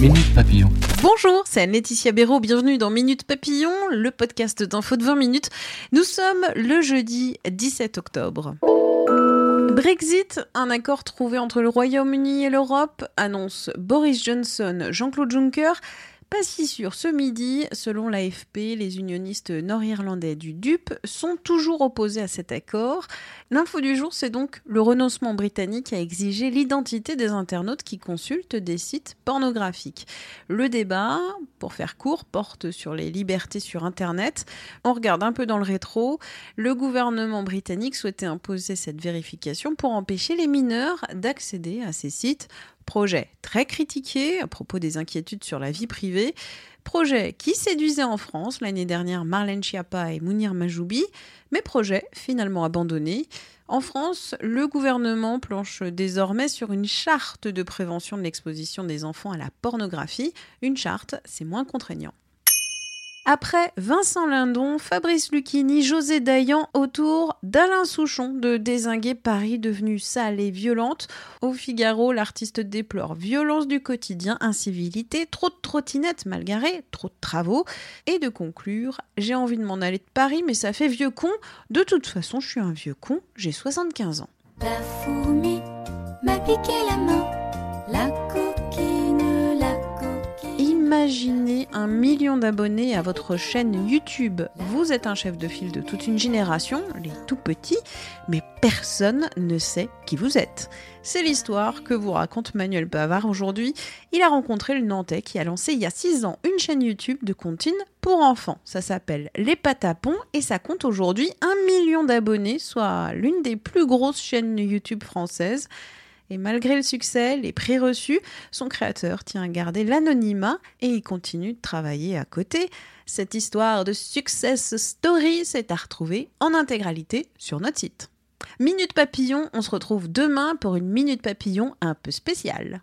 Minute Papillon. Bonjour, c'est Laetitia Béraud, bienvenue dans Minute Papillon, le podcast d'info de 20 minutes. Nous sommes le jeudi 17 octobre. Brexit, un accord trouvé entre le Royaume-Uni et l'Europe, annonce Boris Johnson, Jean-Claude Juncker. Pas si sûr ce midi, selon l'AFP, les unionistes nord-irlandais du DUP sont toujours opposés à cet accord. L'info du jour, c'est donc le renoncement britannique à exiger l'identité des internautes qui consultent des sites pornographiques. Le débat, pour faire court, porte sur les libertés sur Internet. On regarde un peu dans le rétro. Le gouvernement britannique souhaitait imposer cette vérification pour empêcher les mineurs d'accéder à ces sites Projet très critiqué à propos des inquiétudes sur la vie privée. Projet qui séduisait en France l'année dernière Marlène Schiappa et Mounir Majoubi, mais projet finalement abandonné. En France, le gouvernement planche désormais sur une charte de prévention de l'exposition des enfants à la pornographie. Une charte, c'est moins contraignant. Après Vincent Lindon, Fabrice Lucchini, José Dayan, autour d'Alain Souchon de désinguer Paris devenue sale et violente. Au Figaro, l'artiste déplore violence du quotidien, incivilité, trop de trottinettes mal garées, trop de travaux. Et de conclure, j'ai envie de m'en aller de Paris, mais ça fait vieux con. De toute façon, je suis un vieux con, j'ai 75 ans. La fourmi m'a piqué la main, un million d'abonnés à votre chaîne YouTube. Vous êtes un chef de file de toute une génération, les tout petits, mais personne ne sait qui vous êtes. C'est l'histoire que vous raconte Manuel Bavard aujourd'hui. Il a rencontré le Nantais qui a lancé il y a 6 ans une chaîne YouTube de comptines pour enfants. Ça s'appelle Les Patapons et ça compte aujourd'hui un million d'abonnés, soit l'une des plus grosses chaînes YouTube françaises. Et malgré le succès, les prix reçus, son créateur tient à garder l'anonymat et il continue de travailler à côté. Cette histoire de success story s'est à retrouver en intégralité sur notre site. Minute Papillon, on se retrouve demain pour une Minute Papillon un peu spéciale.